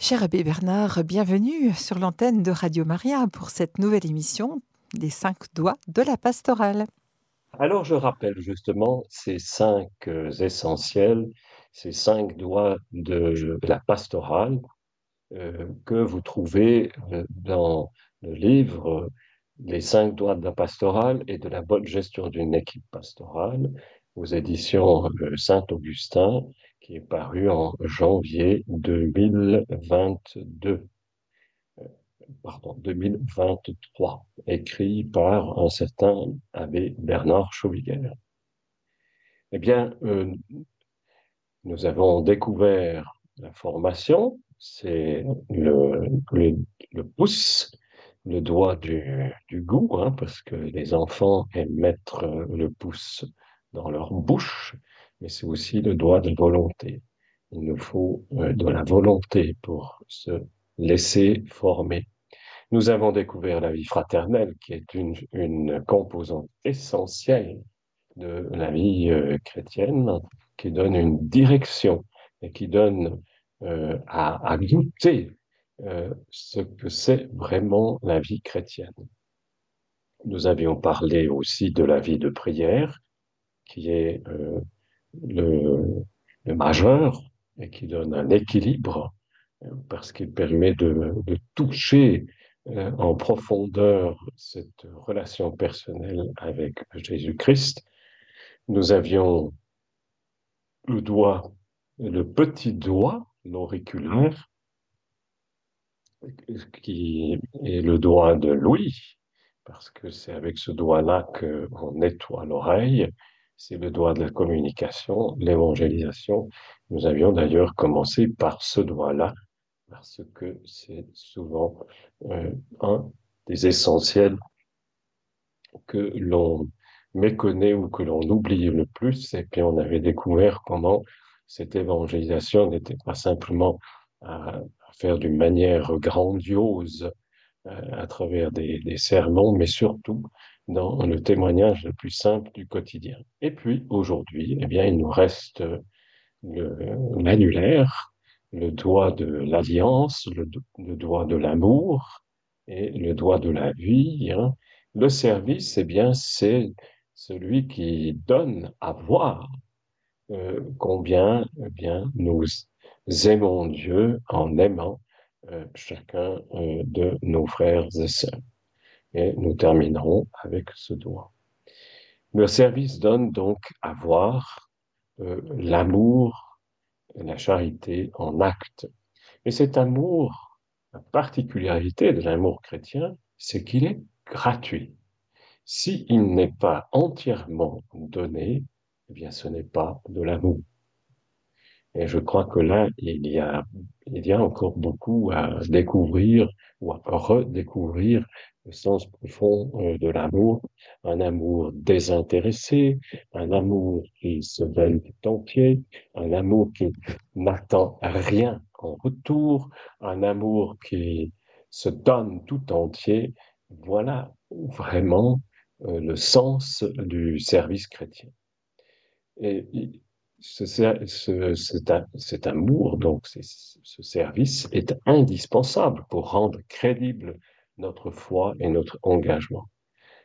Cher Abbé Bernard, bienvenue sur l'antenne de Radio Maria pour cette nouvelle émission des cinq doigts de la pastorale. Alors je rappelle justement ces cinq euh, essentiels, ces cinq doigts de la pastorale euh, que vous trouvez euh, dans le livre Les cinq doigts de la pastorale et de la bonne gestion d'une équipe pastorale aux éditions Saint-Augustin qui est paru en janvier 2022. Euh, pardon, 2023, écrit par un certain abbé Bernard Chauviguer. Eh bien, euh, nous avons découvert la formation, c'est le, pouce, le doigt du, du goût, hein, parce que les enfants aiment mettre le pouce dans leur bouche, mais c'est aussi le doigt de volonté. Il nous faut euh, de la volonté pour se laisser former. Nous avons découvert la vie fraternelle, qui est une, composante essentielle de la vie euh, chrétienne, qui donne une direction et qui donne euh, à, goûter ce que c'est vraiment la vie chrétienne. Nous avions parlé aussi de la vie de prière, qui est le, majeur et qui donne un équilibre euh, parce qu'il permet de, toucher euh, en profondeur cette relation personnelle avec Jésus-Christ. Nous avions le doigt, le petit doigt l'auriculaire, qui est le doigt de Louis, parce que c'est avec ce doigt-là qu'on nettoie l'oreille, c'est le doigt de la communication, l'évangélisation. Nous avions d'ailleurs commencé par ce doigt-là, parce que c'est souvent euh, un des essentiels que l'on méconnaît ou que l'on oublie le plus. Et puis on avait découvert comment cette évangélisation n'était pas simplement à, faire d'une manière grandiose euh, à travers des, des sermons, mais surtout dans le témoignage le plus simple du quotidien. Et puis aujourd'hui, eh bien, il nous reste l'annulaire, le, doigt de l'alliance, le, doigt de l'amour et le doigt de la vie. Hein. Le service, eh bien, c'est celui qui donne à voir euh, combien eh bien, nous aimons Dieu en aimant euh, chacun euh, de nos frères et sœurs. Et nous terminerons avec ce doigt. Le service donne donc à voir euh, l'amour et la charité en acte. Et cet amour, la particularité de l'amour chrétien, c'est qu'il est gratuit. S'il n'est pas entièrement donné, eh bien ce n'est pas de l'amour. Et je crois que là, il y a, il y a encore beaucoup à découvrir ou à redécouvrir le sens profond euh, de l'amour, un amour désintéressé, un amour qui se donne tout entier, un amour qui n'attend rien en retour, un amour qui se donne tout entier. Voilà vraiment euh, le sens du service chrétien. Et ce, ce, cet, amour, donc ce service, est indispensable pour rendre crédible notre foi et notre engagement.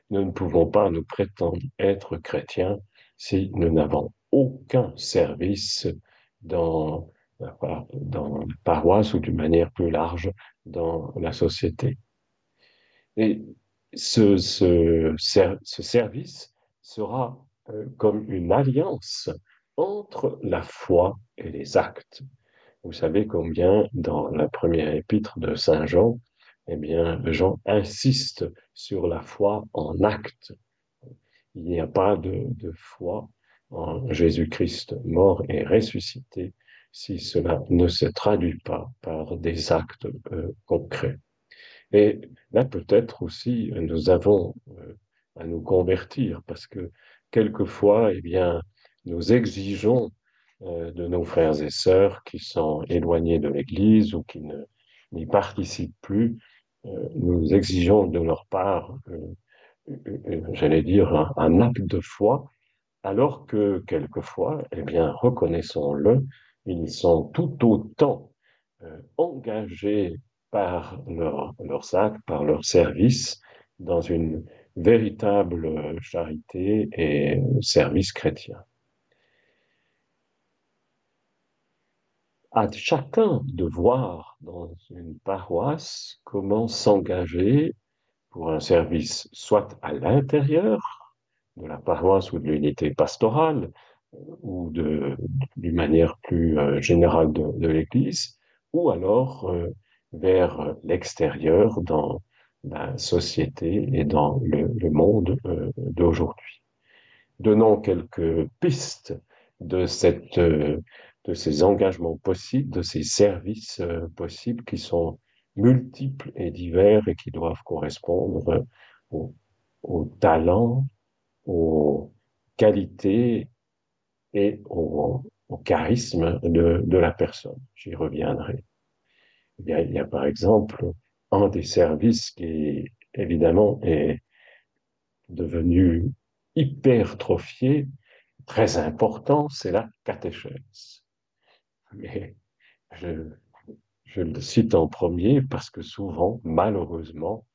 Nous ne pouvons pas nous prétendre être chrétiens si nous n'avons aucun service dans la, dans la paroisse ou d'une manière plus large dans la société. Et ce, ce, ce service sera euh, comme une alliance entre la foi et les actes. Vous savez combien dans la première épître de Saint Jean, eh bien, Jean insiste sur la foi en acte. Il n'y a pas de, de foi en Jésus-Christ mort et ressuscité si cela ne se traduit pas par des actes euh, concrets. Et là, peut-être aussi, nous avons euh, à nous convertir parce que quelquefois, eh bien, nous exigeons euh, de nos frères et sœurs qui sont éloignés de l'Église ou qui n'y participent plus euh, nous exigeons de leur part, euh, j'allais dire, un, acte de foi, alors que quelquefois, eh bien, reconnaissons-le, ils sont tout autant engagés par leur, leurs actes, par leur service, dans une véritable charité et service chrétien. À chacun de voir dans une paroisse comment s'engager pour un service soit à l'intérieur de la paroisse ou de l'unité pastorale, ou d'une manière plus euh, générale de, l'Église, ou alors euh, vers l'extérieur dans la société et dans le, monde euh, d'aujourd'hui. Donnons quelques pistes de, cette, de ces engagements possibles, de ces services possibles qui sont multiples et divers et qui doivent correspondre aux, aux talents, aux qualités et au, charisme de, la personne. J'y reviendrai. Eh il y a par exemple un des services qui, évidemment, est devenu hypertrophié, très important, c'est la catéchèse. Mais je, le cite en premier parce que souvent, malheureusement,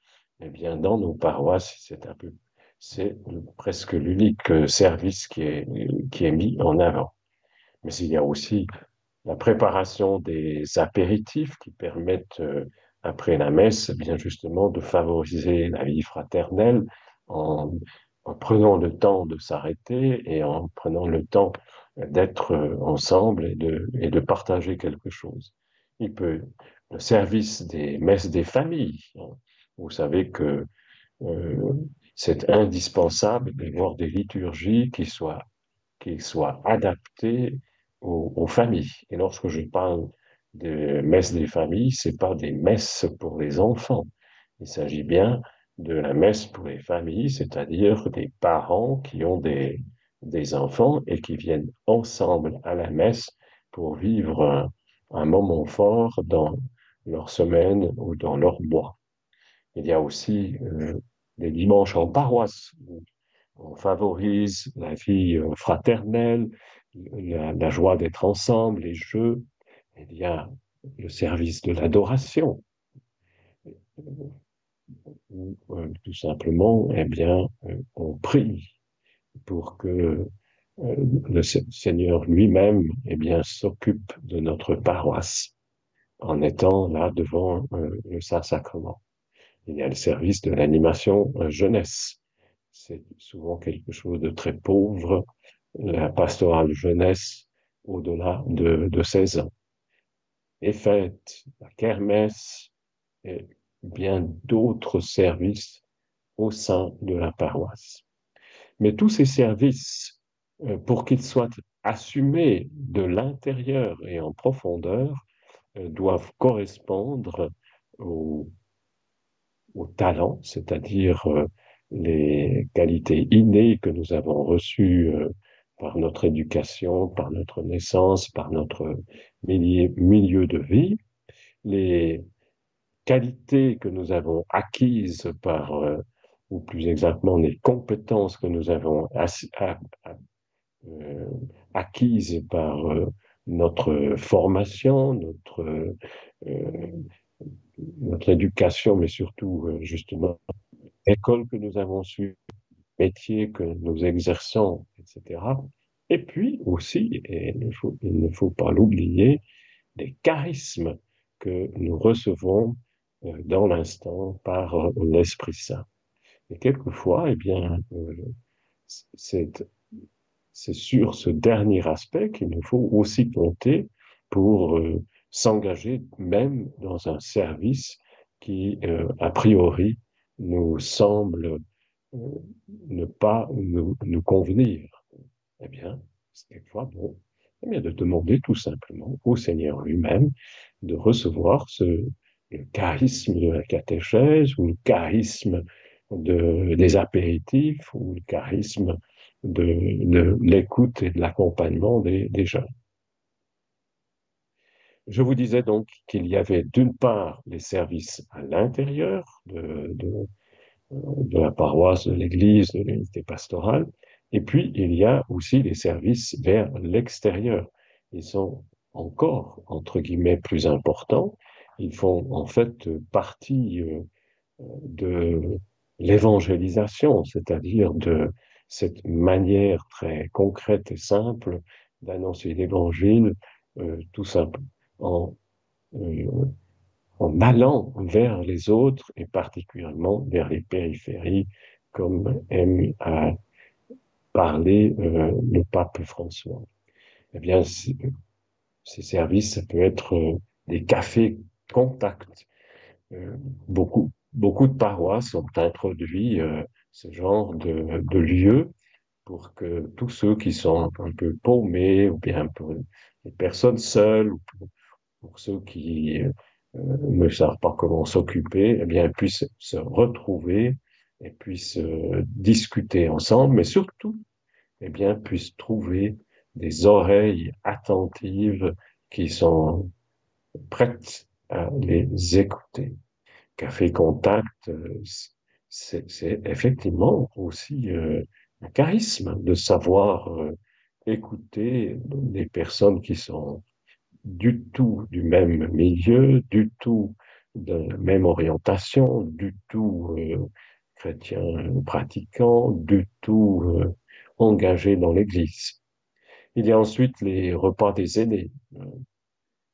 eh bien, dans nos paroisses, c'est un peu c'est presque l'unique euh, service qui est, qui est mis en avant. Mais il y a aussi la préparation des apéritifs qui permettent, euh, après la messe, bien justement, de favoriser la vie fraternelle en prenant le temps de s'arrêter et en prenant le temps d'être euh, ensemble et de, et de partager quelque chose. Il peut, le service des messes des familles. Hein. Vous savez que euh, c'est indispensable d'avoir des liturgies qui soient, qui soient adaptées aux, familles. Et lorsque je parle de messes des familles, c'est pas des messes pour les enfants. Il s'agit bien de la messe pour les familles, c'est-à-dire des parents qui ont des, des enfants et qui viennent ensemble à la messe pour vivre un, moment fort dans leur semaine ou dans leur mois. Il y a aussi euh, les dimanches en paroisse. On favorise la vie euh, fraternelle, la, joie d'être ensemble, les jeux. Il y a le service de l'adoration. Euh, tout simplement, eh bien, euh, on prie pour que le Seigneur lui-même, eh bien, s'occupe de notre paroisse en étant là devant le Saint-Sacrement. Il y a le service de l'animation euh, jeunesse. C'est souvent quelque chose de très pauvre, la pastorale jeunesse au-delà de, de 16 ans. Les fêtes, la kermesse et bien d'autres services au sein de la paroisse. Mais tous ces services, euh, pour qu'ils soient assumés de l'intérieur et en profondeur, euh, doivent correspondre aux au talent, c'est-à-dire euh, les qualités innées que nous avons reçues par notre éducation, par notre naissance, par notre milieu de vie, les qualités que nous avons acquises par, ou plus exactement les compétences que nous avons acquises par notre formation, notre notre éducation, mais surtout euh, justement l'école que nous avons su, métier que nous exerçons, etc. Et puis aussi, et il ne faut, pas l'oublier, les charismes que nous recevons euh, dans l'instant par euh, l'Esprit Saint. Et quelquefois, eh bien, c'est sur ce dernier aspect qu'il nous faut aussi compter pour s'engager même dans un service qui, euh, a priori, nous semble euh, ne pas nous, nous, convenir. Eh bien, c'est quelquefois bon, eh bien, de demander tout simplement au Seigneur lui-même de recevoir ce le charisme de la catéchèse ou le charisme de, des apéritifs ou le charisme de, l'écoute et de l'accompagnement des, des jeunes. Je vous disais donc qu'il y avait d'une part les services à l'intérieur de, de, la paroisse, de l'église, de l'unité pastorale, et puis il y a aussi les services vers l'extérieur. Ils sont encore, entre guillemets, plus importants. Ils font en fait partie de l'évangélisation, c'est-à-dire de cette manière très concrète et simple d'annoncer l'évangile, euh, tout simple, en, euh, en allant vers les autres et particulièrement vers les périphéries, comme aime à parler euh, le pape François. Eh bien, ces services, ça peut être des cafés contacts. beaucoup, beaucoup de paroisses ont introduit ce genre de, de lieu pour que tous ceux qui sont un peu paumés ou bien pour les personnes seules ou pour, ceux qui euh, ne savent pas comment s'occuper, eh bien puissent se retrouver et puissent euh, discuter ensemble, mais surtout, eh bien puissent trouver des oreilles attentives qui sont prêtes à les écouter. Café Contact, euh, c'est effectivement aussi euh, un charisme de savoir euh, écouter des personnes qui sont du tout du même milieu, du tout de la même orientation, du tout euh, chrétien pratiquant, du tout euh, engagé dans l'Église. Il y a ensuite les repas des aînés.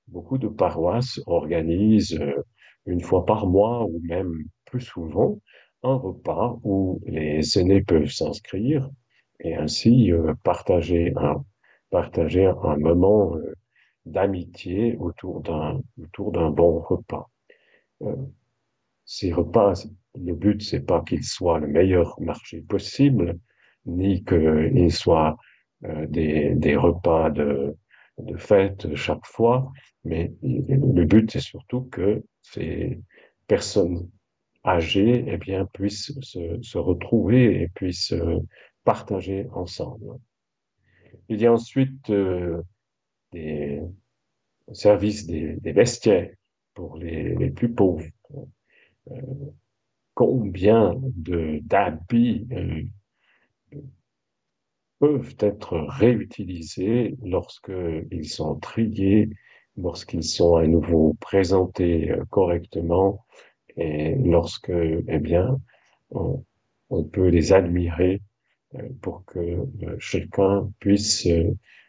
Beaucoup de paroisses organisent une fois par mois ou même plus souvent un repas où les aînés peuvent s'inscrire et ainsi euh, partager un partager un moment euh, d'amitié autour d'un autour d'un bon repas. Euh, ces repas, le but c'est pas qu'ils soient le meilleur marché possible, ni qu'ils soient des, des repas de, de fête chaque fois, mais le but c'est surtout que ces personnes âgés eh bien, puissent se, se, retrouver et puissent euh, partager ensemble. Il y a ensuite euh, des services des, des, vestiaires pour les, les plus pauvres. Euh, combien d'habits euh, peuvent être réutilisés lorsqu'ils sont triés, lorsqu'ils sont à nouveau présentés euh, correctement et lorsque, eh bien, on, peut les admirer euh, pour que euh, chacun puisse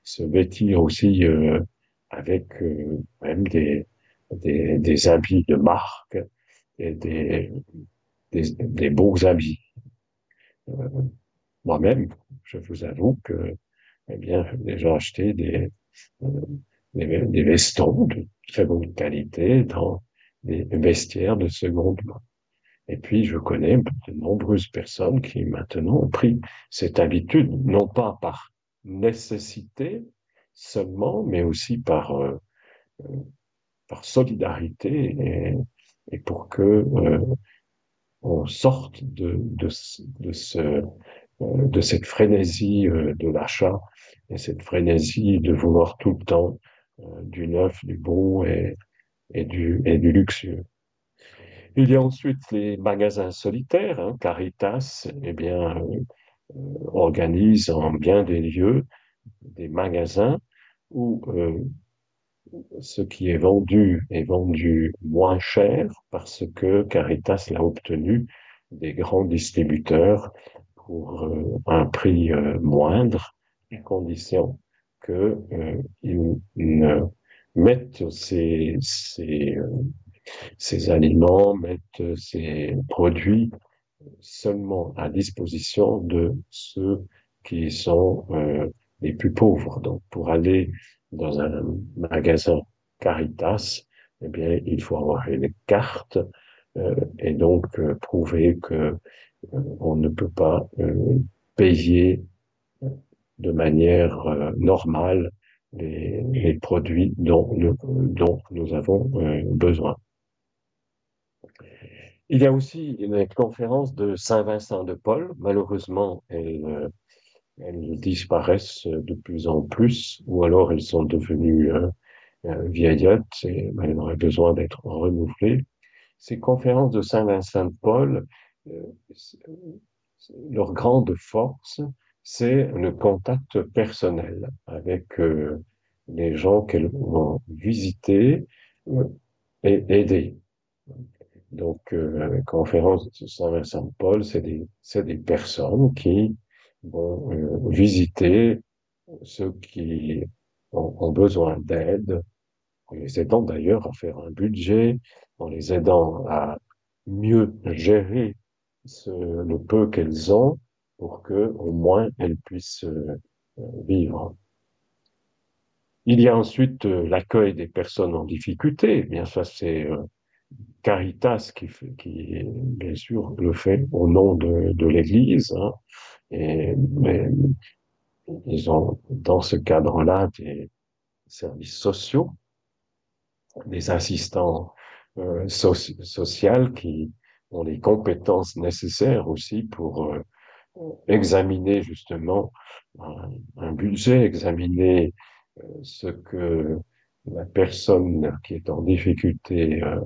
se vêtir aussi avec même des, des, des, habits de marque et des, des, des beaux habits. Moi-même, je vous avoue que, eh bien, j'ai déjà acheté des, des, des, vestons de très bonne qualité dans des vestiaires de seconde main. Et puis, je connais de nombreuses personnes qui maintenant ont pris cette habitude, non pas par nécessité seulement, mais aussi par, euh, euh par solidarité et, pour que euh, on sorte de, de, de, ce, euh, de cette frénésie euh, de l'achat et cette frénésie de vouloir tout le temps du neuf, du beau et, du, et luxueux. Il y a ensuite les magasins solitaires. Hein. Caritas eh bien, euh, organise en bien des lieux des magasins où euh, ce qui est vendu est vendu moins cher parce que Caritas l'a obtenu des grands distributeurs pour euh, un prix euh, moindre, à condition qu'ils euh, ne mettent ces, ces, ces aliments, mettent ces produits seulement à disposition de ceux qui sont euh, les plus pauvres. Donc, pour aller dans un magasin Caritas, eh bien, il faut avoir une carte euh, et donc euh, prouver que on ne peut pas euh, payer de manière normale les, produits dont nous, avons euh, besoin. Il y a aussi une conférence de Saint-Vincent de Paul. Malheureusement, elles, euh, disparaissent de plus en plus, ou alors elles sont devenues euh, euh vieillottes et elles auraient besoin d'être renouvelées. Ces conférences de Saint-Vincent de Paul, leur grande force, c'est le contact personnel avec euh, les gens qu'elles vont visiter et aider. Donc, la conférence de Saint-Vincent de Paul, c'est des, des personnes qui vont visiter ceux qui ont, besoin d'aide, en les aidant d'ailleurs à faire un budget, en les aidant à mieux gérer le peu qu'elles ont pour que au moins elles puissent euh, vivre. Il y a ensuite euh, l'accueil des personnes en difficulté. Eh bien, ça, c'est euh, Caritas qui, qui, bien sûr, le fait au nom de, de l'Église. Hein. Et, mais ils ont dans ce cadre-là des services sociaux, des assistants euh, sociaux qui ont les compétences nécessaires aussi pour euh, examiner justement un, budget, examiner euh, ce que la personne qui est en difficulté euh,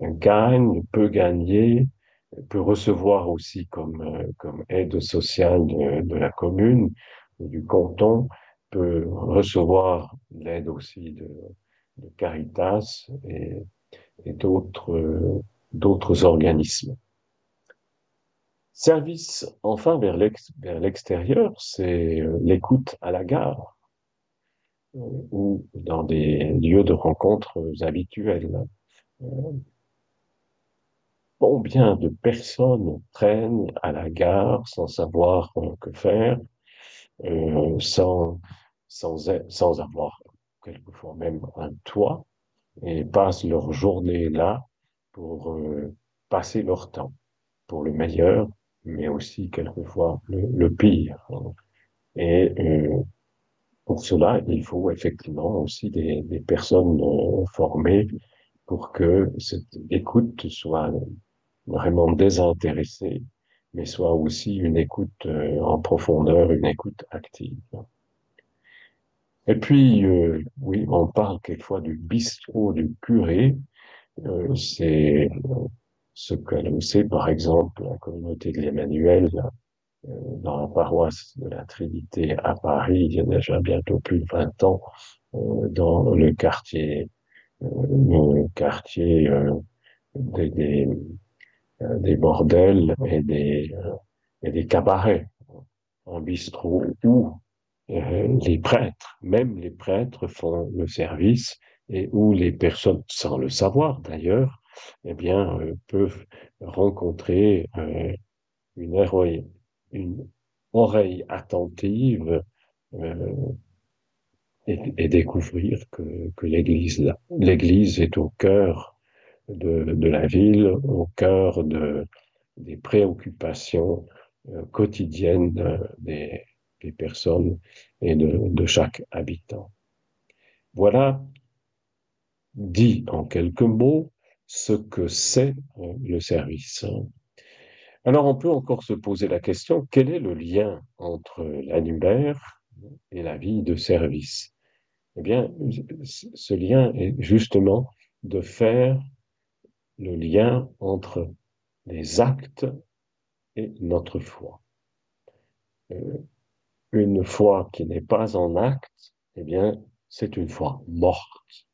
gagne, peut gagner, peut recevoir aussi comme, comme aide sociale de, la commune, du canton peut recevoir l'aide aussi de, Caritas et d'autres d'autres organismes. Service, enfin, vers l'extérieur, c'est euh, l'écoute à la gare euh, ou dans des lieux de rencontres habituels. Euh, combien de personnes traînent à la gare sans savoir que faire, euh, sans, sans avoir quelquefois même un toit, et passent leur journée là pour euh, passer leur temps, pour le meilleur, mais aussi quelquefois le, pire. Et euh, pour cela, il faut effectivement aussi des, personnes euh, formées pour que cette écoute soit vraiment désintéressée mais soit aussi une écoute en profondeur, une écoute active. Et puis, oui, on parle quelquefois du bistrot du curé. Euh, c'est ce que sait, par exemple, la communauté de l'Emmanuel dans la paroisse de la Trinité à Paris, il y a déjà bientôt plus de 20 ans, dans le quartier, des, des euh, bordels et des, euh, et des cabarets, un bistrot où euh, les prêtres, même les prêtres font le service et où les personnes, sans le savoir d'ailleurs, eh bien, peuvent rencontrer une, oreille, une oreille attentive et, et, découvrir que, l'Église, est au cœur de, la ville, au cœur de, des préoccupations euh, quotidiennes euh, des, des, personnes et de, de chaque habitant. Voilà dit en quelques mots ce que c'est euh, le service. Alors on peut encore se poser la question, quel est le lien entre l'annuaire et la vie de service? Eh bien, ce lien est justement de faire le lien entre les actes et notre foi. Euh, une foi qui n'est pas en acte, eh bien, c'est une foi morte,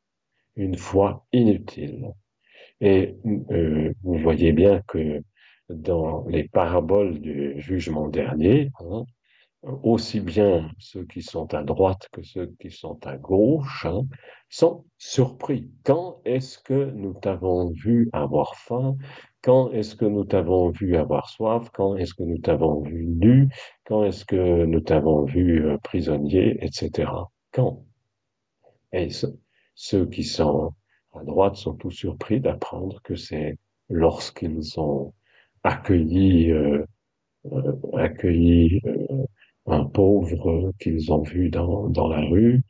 une foi inutile. Et euh, vous voyez bien que dans les paraboles du jugement dernier, hein, aussi bien ceux qui sont à droite que ceux qui sont à gauche, hein, sont surpris. Quand est-ce que nous t'avons vu avoir faim? Quand est-ce que nous t'avons vu avoir soif? Quand est-ce que nous t'avons vu nu? Quand est-ce que nous t'avons vu euh, prisonnier, etc. Quand? Et ceux qui sont à droite sont tous surpris d'apprendre que c'est lorsqu'ils ont accueilli, euh, euh, accueilli un pauvre qu'ils ont vu dans, dans la rue,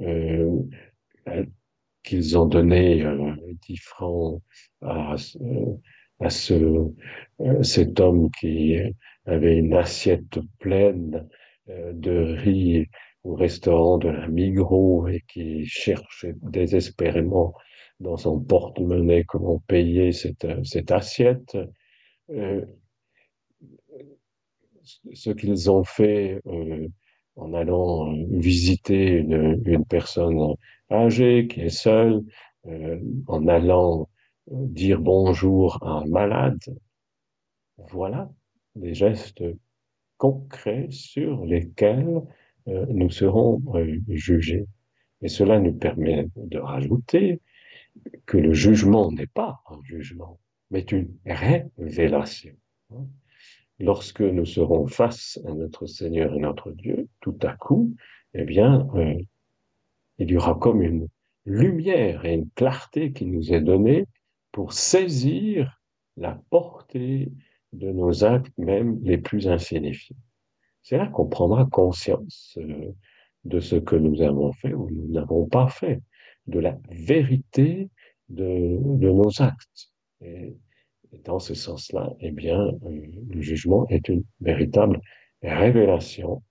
euh, qu'ils ont donné euh, 10 francs à, à ce, euh, cet homme qui avait une assiette pleine euh, de riz au restaurant de la Migros et qui cherchait désespérément dans son porte-monnaie comment payer cette, cette assiette. Euh, ce qu'ils ont fait euh, en allant visiter une, une personne âgée qui est seule, euh, en allant dire bonjour à un malade. Voilà des gestes concrets sur lesquels euh, nous serons euh, jugés. Et cela nous permet de rajouter que le jugement n'est pas un jugement, mais une révélation. Lorsque nous serons face à notre Seigneur et notre Dieu, tout à coup, eh bien, euh, il y aura comme une lumière et une clarté qui nous est donnée pour saisir la portée de nos actes même les plus insignifiants. C'est là qu'on prendra conscience euh, de ce que nous avons fait ou nous n'avons pas fait, de la vérité de, de nos actes. Et, dans ce sens-là, eh bien, euh, le jugement est une véritable révélation.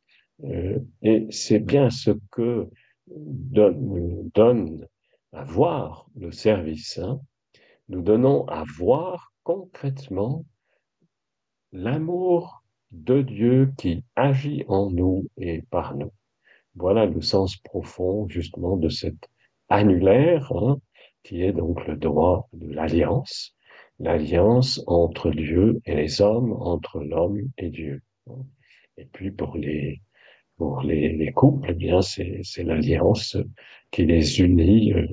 Euh, et c'est bien ce que donne, donne à voir le service. Hein. Nous donnons à voir concrètement l'amour de Dieu qui agit en nous et par nous. Voilà le sens profond justement de cet annulaire, hein, qui est donc le droit de l'alliance, l'alliance entre Dieu et les hommes, entre l'homme et Dieu. Et puis pour les pour les, les couples, eh bien c'est l'alliance qui les unit euh,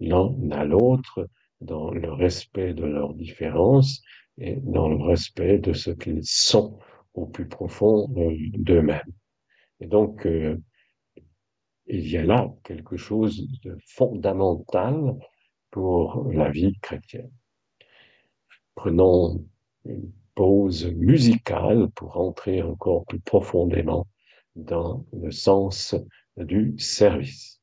l'un à l'autre dans le respect de leurs différences et dans le respect de ce qu'ils sont au plus profond euh, d'eux-mêmes. Et donc, euh, il y a là quelque chose de fondamental pour la vie chrétienne. Prenons une pause musicale pour entrer encore plus profondément dans le sens du service.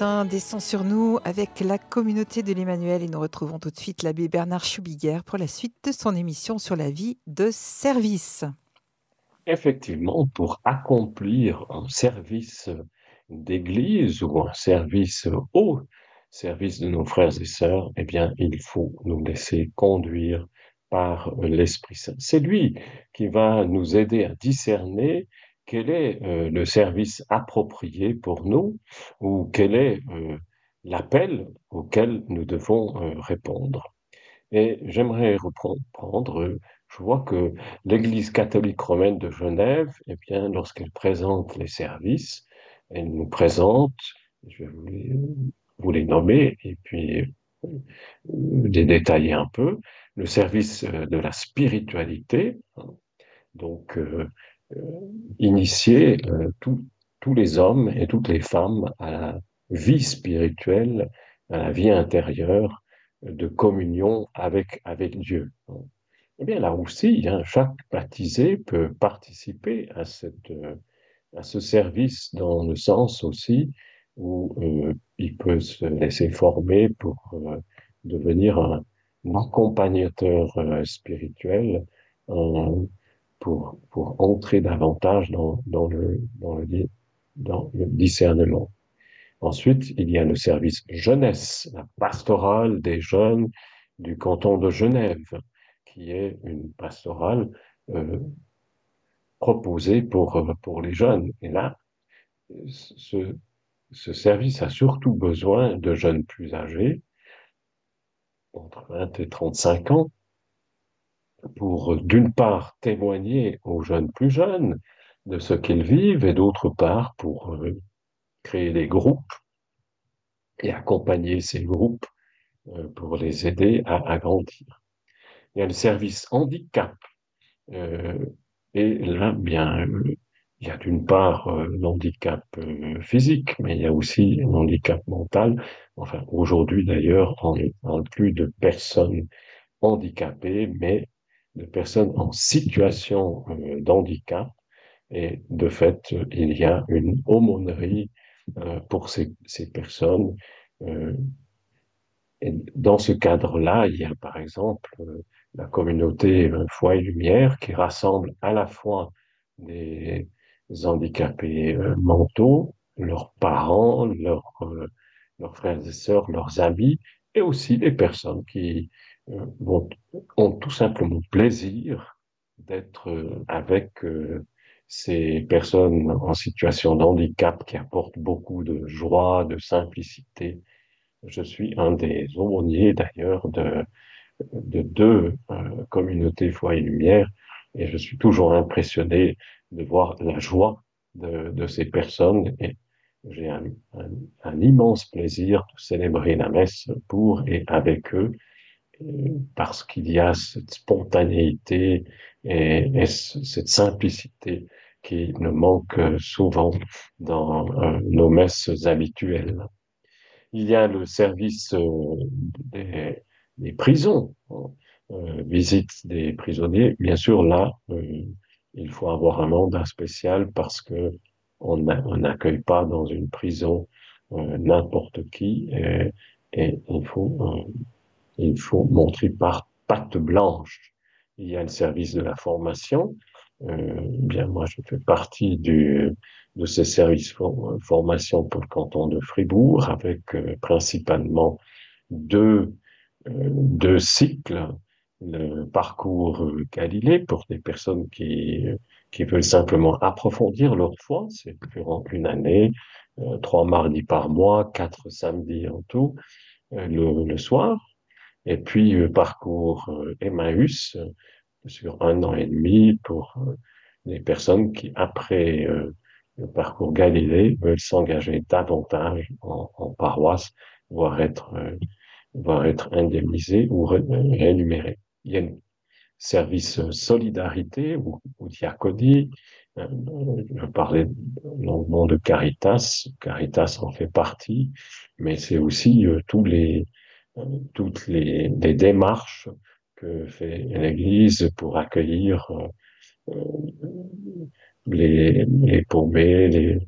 Descend sur nous avec la communauté de l'Emmanuel et nous retrouvons tout de suite l'abbé Bernard Choubiguer pour la suite de son émission sur la vie de service. Effectivement, pour accomplir un service d'église ou un service au service de nos frères et sœurs, eh bien, il faut nous laisser conduire par l'Esprit Saint. C'est lui qui va nous aider à discerner quel est le service approprié pour nous ou quel est l'appel auquel nous devons répondre. Et j'aimerais reprendre, je vois que l'Église catholique romaine de Genève, eh bien, lorsqu'elle présente les services, elle nous présente, je vais vous les, nommer et puis les détailler un peu, le service de la spiritualité, donc euh, euh, initier euh, tous les hommes et toutes les femmes à la vie spirituelle, à la vie intérieure de communion avec, Dieu. Eh bien, là aussi, hein, chaque baptisé peut participer à ce service dans le sens aussi où il peut se laisser former pour devenir un, accompagnateur spirituel pour, entrer davantage dans, le, discernement. Ensuite, il y a le service jeunesse, la pastorale des jeunes du canton de Genève, qui est une pastorale euh, proposée pour, euh, pour les jeunes. Et là, ce service a surtout besoin de jeunes plus âgés, entre 20 et 35 ans, pour d'une part témoigner aux jeunes plus jeunes de ce qu'ils vivent et d'autre part pour euh, créer des groupes et accompagner ces groupes euh, pour les aider à, grandir. Il y a le service handicap. Euh, et là, bien, il y a d'une part l'handicap physique, mais il y a aussi l'handicap mental. Enfin, aujourd'hui d'ailleurs, on parle plus de personnes handicapées, mais de personnes en situation euh, d'handicap. Et de fait, il y a une aumônerie euh, pour ces, ces personnes. Euh, dans ce cadre-là, il y a par exemple la communauté Foi et Lumière qui rassemble à la fois des handicapés mentaux, leurs parents, leurs, leurs frères et sœurs, leurs amis, et aussi les personnes qui vont, ont tout simplement plaisir d'être euh, avec euh, ces personnes en situation de handicap qui apportent beaucoup de joie, de simplicité. Je suis un des aumôniers d'ailleurs de, de deux euh, communautés Foi et Lumière et je suis toujours impressionné de voir la joie de, ces personnes j'ai un, immense plaisir de célébrer la messe pour et avec eux parce qu'il y a cette spontanéité et, cette simplicité qui nous manque souvent dans euh, nos messes habituelles. Il y a le service euh, des, prisons, euh, visite des prisonniers. Bien sûr, là, il faut avoir un mandat spécial parce que on n'accueille pas dans une prison n'importe qui et, et, il faut il faut montrer par patte blanche. Il y a le service de la formation. Euh, bien, moi, je fais partie du, de ces services de formation pour le canton de Fribourg, avec euh, principalement deux, euh, deux cycles. Le parcours Galilée pour des personnes qui, qui veulent simplement approfondir leur foi. C'est durant une année, euh, trois mardis par mois, quatre samedis en tout, le, le soir. Et puis, le parcours euh, Emmaüs euh, sur un an et demi pour les euh, personnes qui, après le parcours Galilée, veulent s'engager davantage en, paroisse, voire être, voire être indemnisées ou rémunérées. Y a un service solidarité ou, ou diaconie. Je parlais longuement de Caritas. Caritas en fait partie, mais c'est aussi tous les toutes les, les, démarches que fait l'Église pour accueillir euh, les, les paumés, les,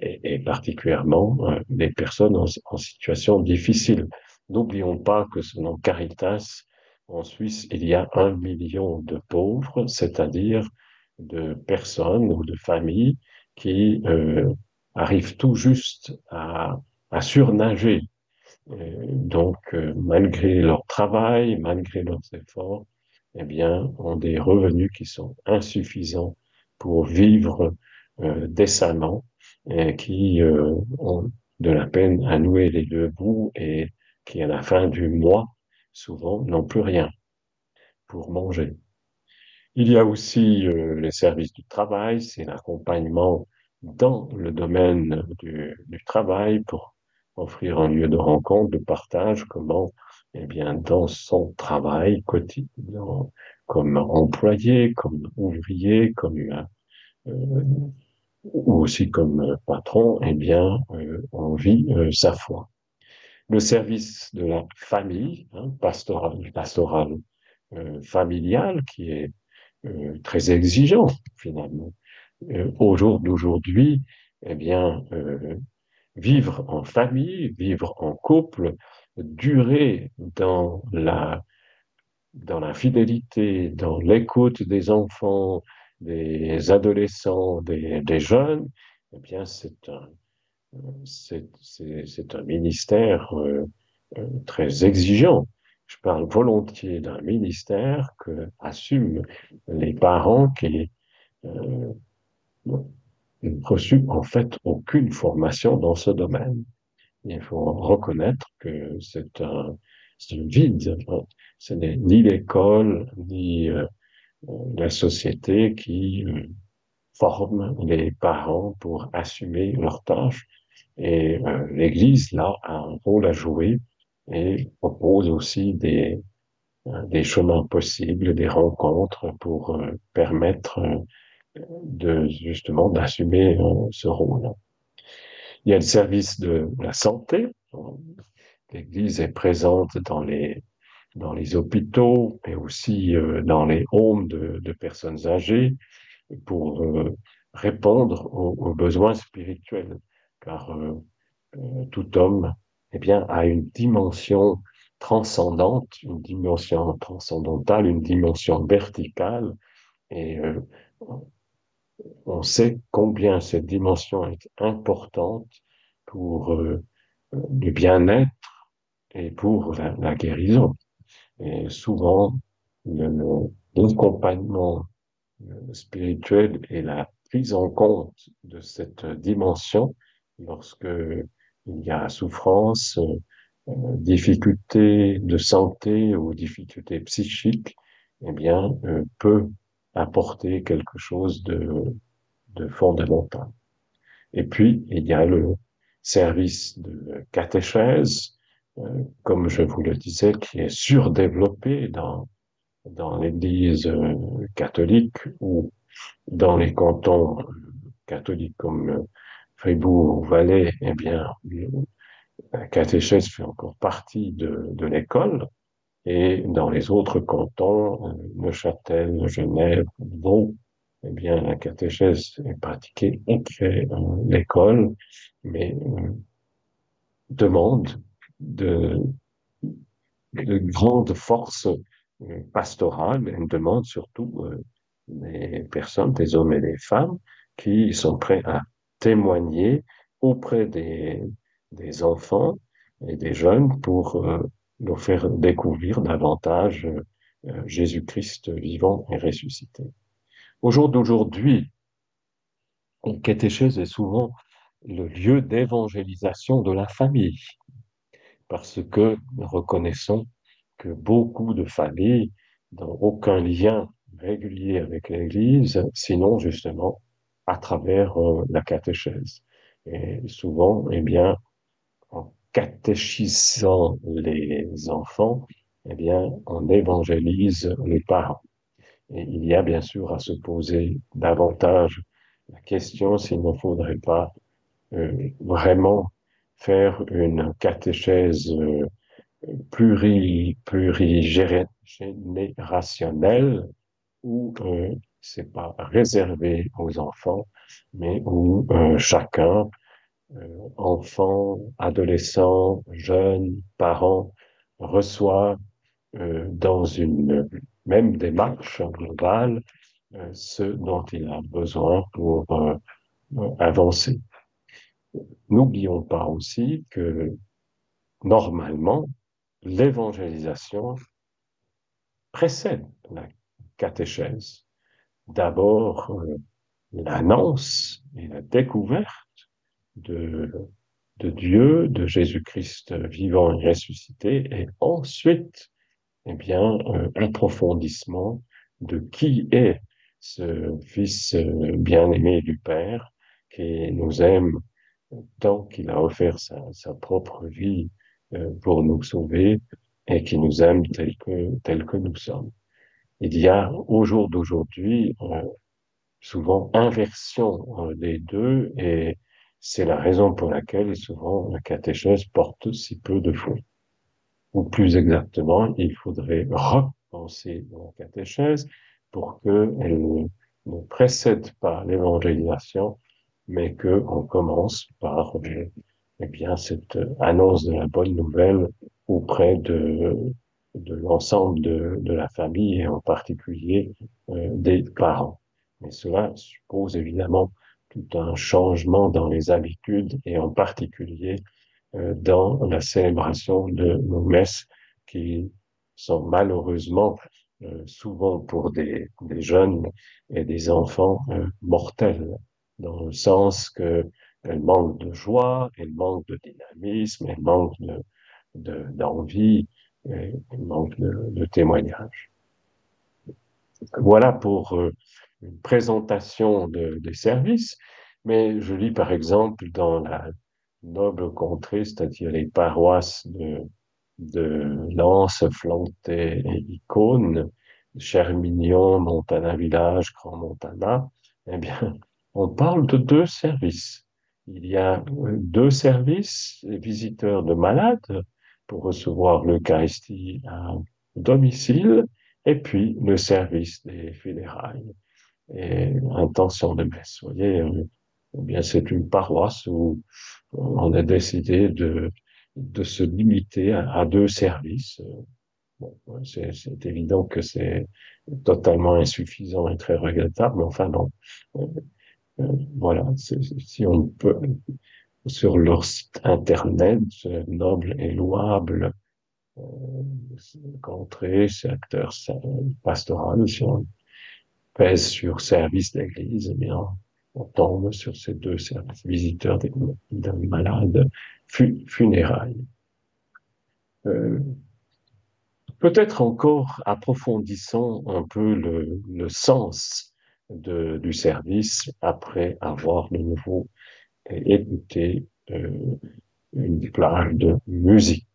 et, particulièrement euh, les personnes en, en situation difficile. N'oublions pas que selon Caritas, en Suisse, il y a un million de pauvres, c'est-à-dire de personnes ou de familles qui euh, arrivent tout juste à, à surnager. Euh, donc, euh, malgré leur travail, malgré leurs efforts, eh bien, ont des revenus qui sont insuffisants pour vivre décemment et qui ont de la peine à nouer les deux bouts et qui, à la fin du mois, souvent n'ont plus rien pour manger. Il y a aussi euh, les services du travail, c'est l'accompagnement dans le domaine du, travail pour offrir un lieu de rencontre, de partage, comment, eh bien, dans son travail quotidien, comme employé, comme ouvrier, comme euh, ou aussi comme patron, eh bien, euh, on vit euh, sa foi. Le service de la famille, hein, pastoral, euh, familial, qui est euh, très exigeant finalement. Euh, au jour d'aujourd'hui, eh bien, vivre en famille, vivre en couple, durer dans la dans la fidélité, dans l'écoute des enfants, des adolescents, des, des jeunes, eh bien, c'est un, c'est un ministère euh, très exigeant. Je parle volontiers d'un ministère que assument les parents qui euh, n'ont reçu en fait aucune formation dans ce domaine. Il faut reconnaître que c'est un, un, vide. Ce n'est ni l'école, ni euh, la société qui euh, forme les parents pour assumer leurs tâches. Et euh, l'Église, là, a un rôle à jouer et propose aussi des, euh, des chemins possibles, des rencontres pour euh, permettre de justement d'assumer ce rôle. Il y a le service de la santé. L'Église est présente dans les dans les hôpitaux et aussi dans les homes de, personnes âgées pour répondre aux, besoins spirituels, car tout homme eh bien, a une dimension transcendante, une dimension transcendantale, une dimension verticale. Et euh, on sait combien cette dimension est importante pour euh, le bien-être et pour la, la, guérison. Et souvent, l'accompagnement spirituel et la prise en compte de cette dimension lorsque il y a souffrance, euh, euh, difficulté de santé ou difficulté psychique, eh bien, euh, peut apporter quelque chose de, de fondamental. Et puis, il y a le service de catéchèse, euh, comme je vous le disais, qui est surdéveloppé dans, dans l'Église euh, catholique ou dans les cantons catholiques comme Fribourg-Valais, eh bien, la catéchèse fait encore partie de, l'école. Et dans les autres cantons, euh, Neuchâtel, Genève, Vaud, eh bien, la catéchèse est pratiquée après l'école, mais euh, demande de, de grandes forces euh, pastorales, elle demande surtout euh, des personnes, des hommes et des femmes, qui sont prêts à témoigner auprès des, enfants et des jeunes pour euh, leur faire découvrir davantage euh, Jésus-Christ vivant et ressuscité. Au jour d'aujourd'hui, catéchèse est souvent le lieu d'évangélisation de la famille, parce que nous reconnaissons que beaucoup de familles n'ont aucun lien régulier avec l'Église, sinon justement à travers euh, la catéchèse. Et souvent, eh bien, en catéchisant les enfants, eh bien, on évangélise les parents. Et il y a bien sûr à se poser davantage la question s'il ne faudrait pas euh, vraiment faire une catéchèse euh, pluri, plurigénérationnelle où c'est pas réservé aux enfants, mais où euh, chacun, euh, enfant, adolescent, jeune, parent, reçoit euh, dans une même démarche globale ce dont il a besoin pour avancer. N'oublions pas aussi que normalement, l'évangélisation précède la catéchèse d'abord, euh, l'annonce et la découverte de, Dieu, de Jésus-Christ vivant et ressuscité, et ensuite, eh bien, un approfondissement de qui est ce Fils euh, bien-aimé du Père, qui nous aime tant qu'il a offert sa, sa propre vie euh, pour nous sauver et qui nous aime tel que, tel que nous sommes. Il y a au jour d'aujourd'hui euh, souvent inversion des deux et c'est la raison pour laquelle souvent la catéchèse porte si peu de fruits. Ou plus exactement, il faudrait repenser la catéchèse pour qu'elle ne précède pas l'évangélisation, mais qu'on commence par eh bien, cette annonce de la bonne nouvelle auprès de, de l'ensemble de, de, la famille et en particulier euh, des parents. Mais cela suppose évidemment tout un changement dans les habitudes et en particulier euh, dans la célébration de nos messes qui sont malheureusement euh, souvent pour des, des, jeunes et des enfants mortels, dans le sens que elles manquent de joie, elles manquent de dynamisme, elles manquent de, d'envie, elles manquent de, de témoignage. Voilà pour euh, une présentation de, des services, mais je lis par exemple dans la noble contrée, c'est-à-dire les paroisses de de Lens, Flanté et Icône, Chermignon, Montana Village, Grand Montana, eh bien, on parle de deux services. Il y a euh, deux services, les visiteurs de malades pour recevoir l'Eucharistie à domicile, et puis le service des fédérailles et intention de messe. Vous voyez, euh, eh bien, c'est une paroisse où on a décidé de de se limiter à, deux services. Bon, c'est évident que c'est totalement insuffisant et très regrettable, mais enfin bon, euh, euh, voilà, si on peut, sur leur site internet, noble et louable, euh, contrée, secteur pastoral, si on pèse sur service d'église, eh bien, on tombe sur ces deux services, visiteurs des, malades, funérailles. Euh, Peut-être encore approfondissons un peu le, le sens du service après avoir de nouveau écouté euh, une plage de musique.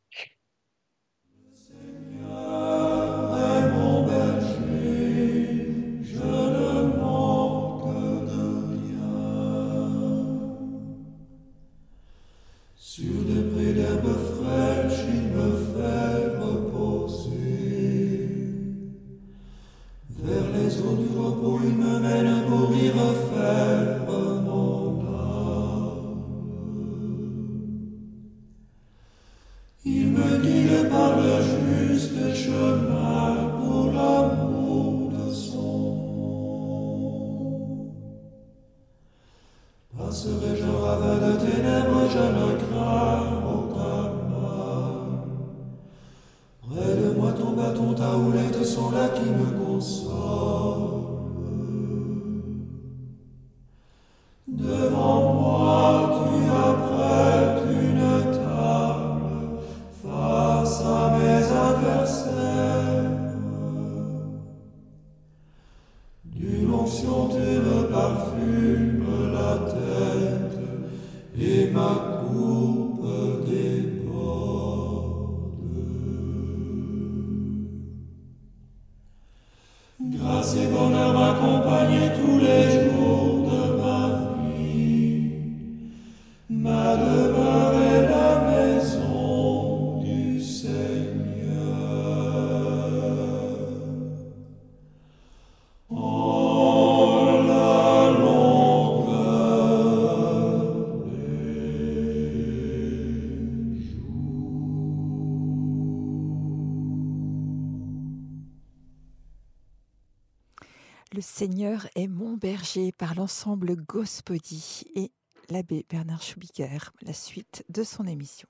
Seigneur est mon berger par l'ensemble Gospodi et l'abbé Bernard Schubiger, la suite de son émission.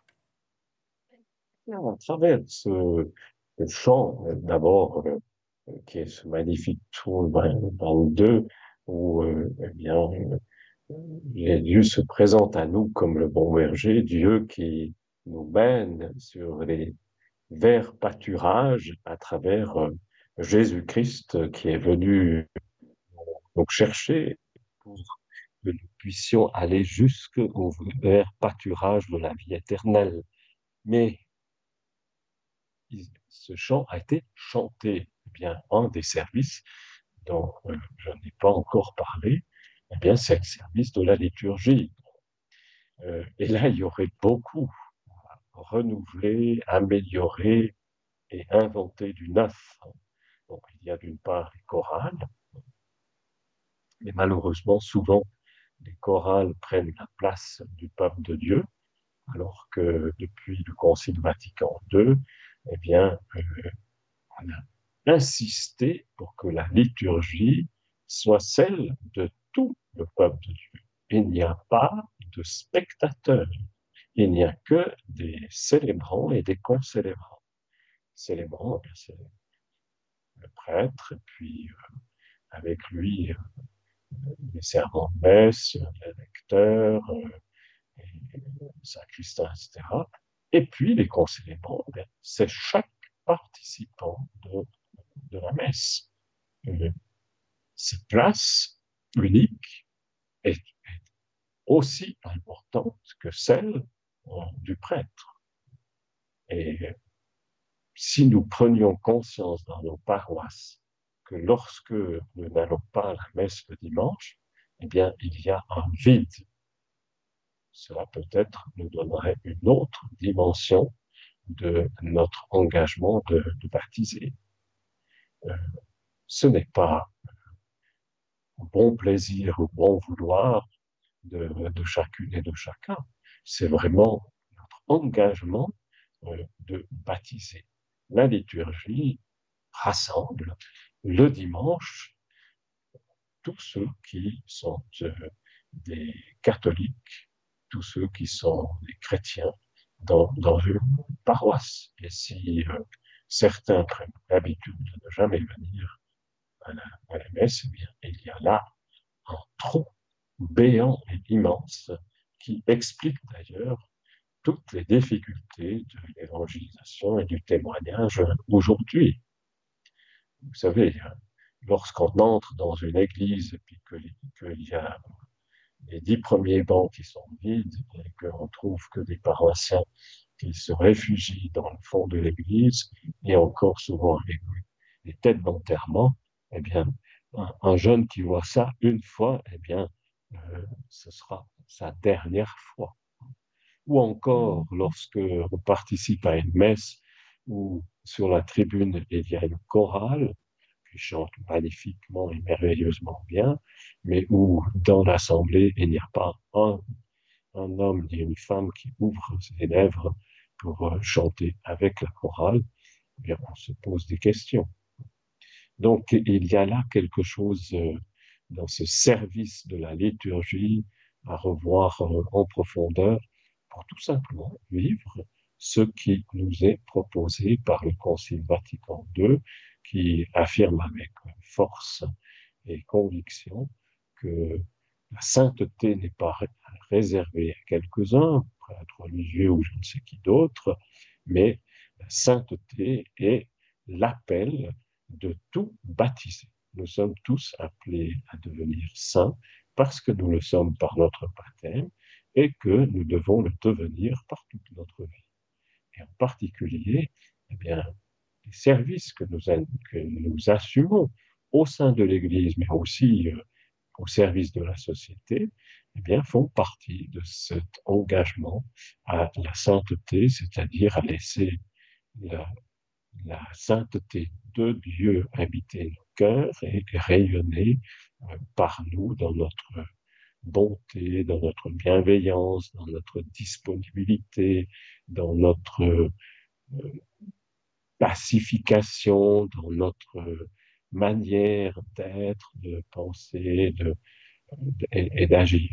À travers ce, chant, d'abord, euh, qui est ce magnifique tour 22, où eh bien, Dieu se présente à nous comme le bon berger, Dieu qui nous mène sur les verts pâturages à travers Jésus-Christ qui est venu donc chercher pour que nous puissions aller jusqu'au vert pâturage de la vie éternelle. Mais ce chant a été chanté. Eh bien, un des services dont euh, je n'ai pas encore parlé, eh bien, c'est le service de la liturgie. Euh, et là, il y aurait beaucoup à renouveler, améliorer et inventer du neuf. Donc, il y a d'une part les chorales, mais malheureusement, souvent, les chorales prennent la place du peuple de Dieu, alors que depuis le Concile Vatican II, eh bien, euh, on a insisté pour que la liturgie soit celle de tout le peuple de Dieu. Il n'y a pas de spectateurs, il n'y a que des célébrants et des concélébrants. Célébrants, eh c'est le prêtre, et puis euh, avec lui euh, les servants de messe, les lecteurs, les sacristains, etc. Et puis les concélébrants, ben, c'est chaque participant de, de la messe. Cette place unique est, aussi importante que celle du prêtre. Et si nous prenions conscience dans nos paroisses que lorsque nous n'allons pas à la messe le dimanche, eh bien, il y a un vide cela peut-être nous donnerait une autre dimension de notre engagement de, baptiser. Euh, ce n'est pas bon plaisir ou bon vouloir de, chacune et de chacun, c'est vraiment notre engagement euh, de baptiser. La liturgie rassemble le dimanche tous ceux qui sont euh, des catholiques tous ceux qui sont des chrétiens dans, une paroisse. Et si euh, certains prennent l'habitude de ne jamais venir à la, à la messe, eh bien, il y a là un trou béant et immense qui explique d'ailleurs toutes les difficultés de l'évangélisation et du témoignage aujourd'hui. Vous savez, lorsqu'on entre dans une église et qu'il y a les dix premiers bancs qui sont vides et qu'on trouve que des paroissiens qui se réfugient dans le fond de l'église et encore souvent avec des têtes d'enterrement, eh bien, un, jeune qui voit ça une fois, eh bien, euh, ce sera sa dernière fois. Ou encore, lorsque on participe à une messe où sur la tribune il y a une chorale, chante magnifiquement et merveilleusement bien, mais où dans l'assemblée, il n'y a pas un, un homme ni une femme qui ouvre ses lèvres pour euh, chanter avec la chorale, eh bien, on se pose des questions. Donc, il y a là quelque chose euh, dans ce service de la liturgie à revoir euh, en profondeur pour tout simplement vivre ce qui nous est proposé par le Concile Vatican II qui affirme avec force et conviction que la sainteté n'est pas réservée à quelques-uns, prêtres religieux ou je ne sais qui d'autre, mais la sainteté est l'appel de tout baptisé. Nous sommes tous appelés à devenir saints parce que nous le sommes par notre baptême et que nous devons le devenir par toute notre vie. Et en particulier, eh bien, les services que nous, que nous assumons au sein de l'Église, mais aussi euh, au service de la société, eh bien, font partie de cet engagement à la sainteté, c'est-à-dire à laisser la, sainteté de Dieu habiter nos cœurs et, rayonner euh, par nous dans notre bonté, dans notre bienveillance, dans notre disponibilité, dans notre euh, pacification dans notre manière d'être, de penser de, et, d'agir.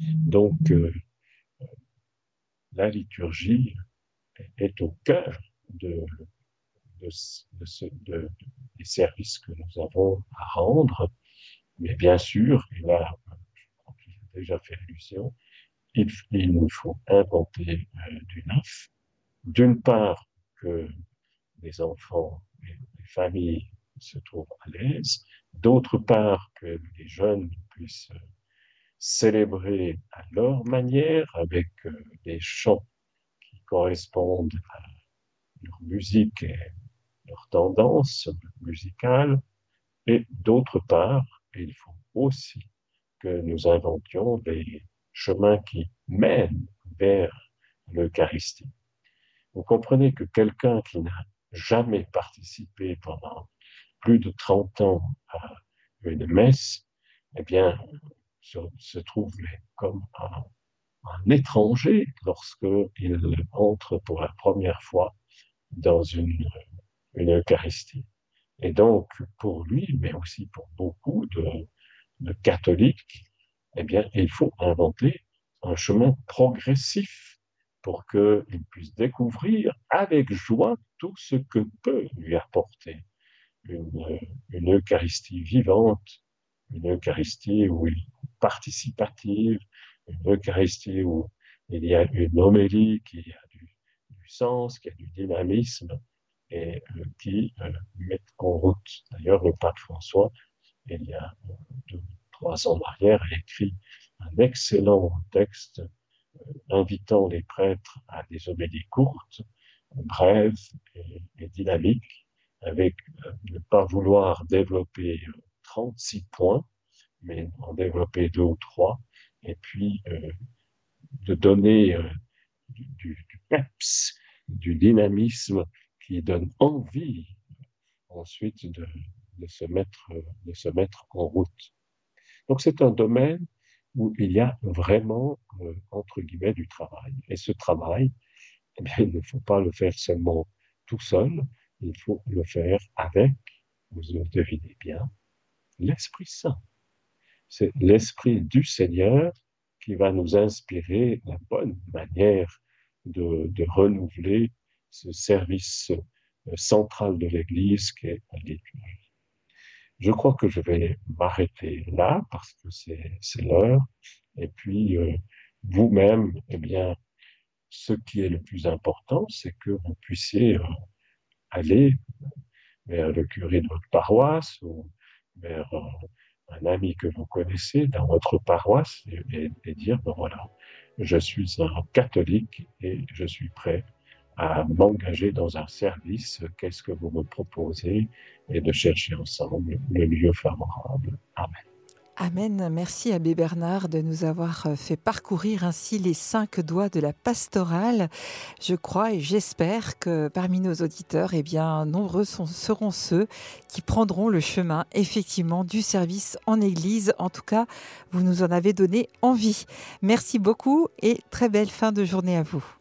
Donc, euh, la liturgie est au cœur de, de, de ce, des services que nous avons à rendre Mais bien sûr, et là, je crois que j'ai déjà fait allusion, il, nous faut inventer euh, du neuf. D'une part, que les enfants et les familles se trouvent à l'aise. D'autre part, que les jeunes puissent célébrer à leur manière avec euh, des chants qui correspondent à leur musique et leur tendance musicale. Et d'autre part, il faut aussi que nous inventions des chemins qui mènent vers l'Eucharistie. Vous comprenez que quelqu'un qui n'a jamais participé pendant plus de 30 ans à une messe, eh bien, se, trouve comme un, étranger lorsqu'il entre pour la première fois dans une Eucharistie. Et donc, pour lui, mais aussi pour beaucoup de, de catholiques, eh bien, il faut inventer un chemin progressif pour qu'il puisse découvrir avec joie tout ce que peut lui apporter une, Eucharistie vivante, une Eucharistie où il participative, une Eucharistie où il y a une homélie qui a du, du sens, qui a du dynamisme et euh, qui euh, met en route. D'ailleurs, le pape François, il y a deux, trois ans en arrière, a écrit un excellent texte euh, invitant les prêtres à des homélies courtes, brèves et, dynamiques, avec euh, ne pas vouloir développer 36 points, mais en développer deux ou trois, et puis euh, de donner euh, du, peps, du dynamisme qui donne envie ensuite de, de, se mettre, de se mettre en route. Donc c'est un domaine où il y a vraiment, euh, entre guillemets, du travail. Et ce travail, eh il ne faut pas le faire seulement tout seul, il faut le faire avec, vous devinez bien, l'Esprit Saint. C'est l'Esprit du Seigneur qui va nous inspirer la bonne manière de, renouveler ce service euh, central de l'Église qui est la liturgie. Je crois que je vais m'arrêter là parce que c'est l'heure. Et puis, euh, vous-même, eh bien, ce qui est le plus important, c'est que vous puissiez euh, aller vers le curé de votre paroisse ou vers euh, un ami que vous connaissez dans votre paroisse et, et, dire, ben voilà, je suis un catholique et je suis prêt à m'engager dans un service, qu'est-ce que vous me proposez, et de chercher ensemble le lieu favorable. Amen. Amen. Merci Abbé Bernard de nous avoir euh, fait parcourir ainsi les cinq doigts de la pastorale. Je crois et j'espère que parmi nos auditeurs, eh bien, nombreux sont, seront ceux qui prendront le chemin effectivement du service en Église. En tout cas, vous nous en avez donné envie. Merci beaucoup et très belle fin de journée à vous.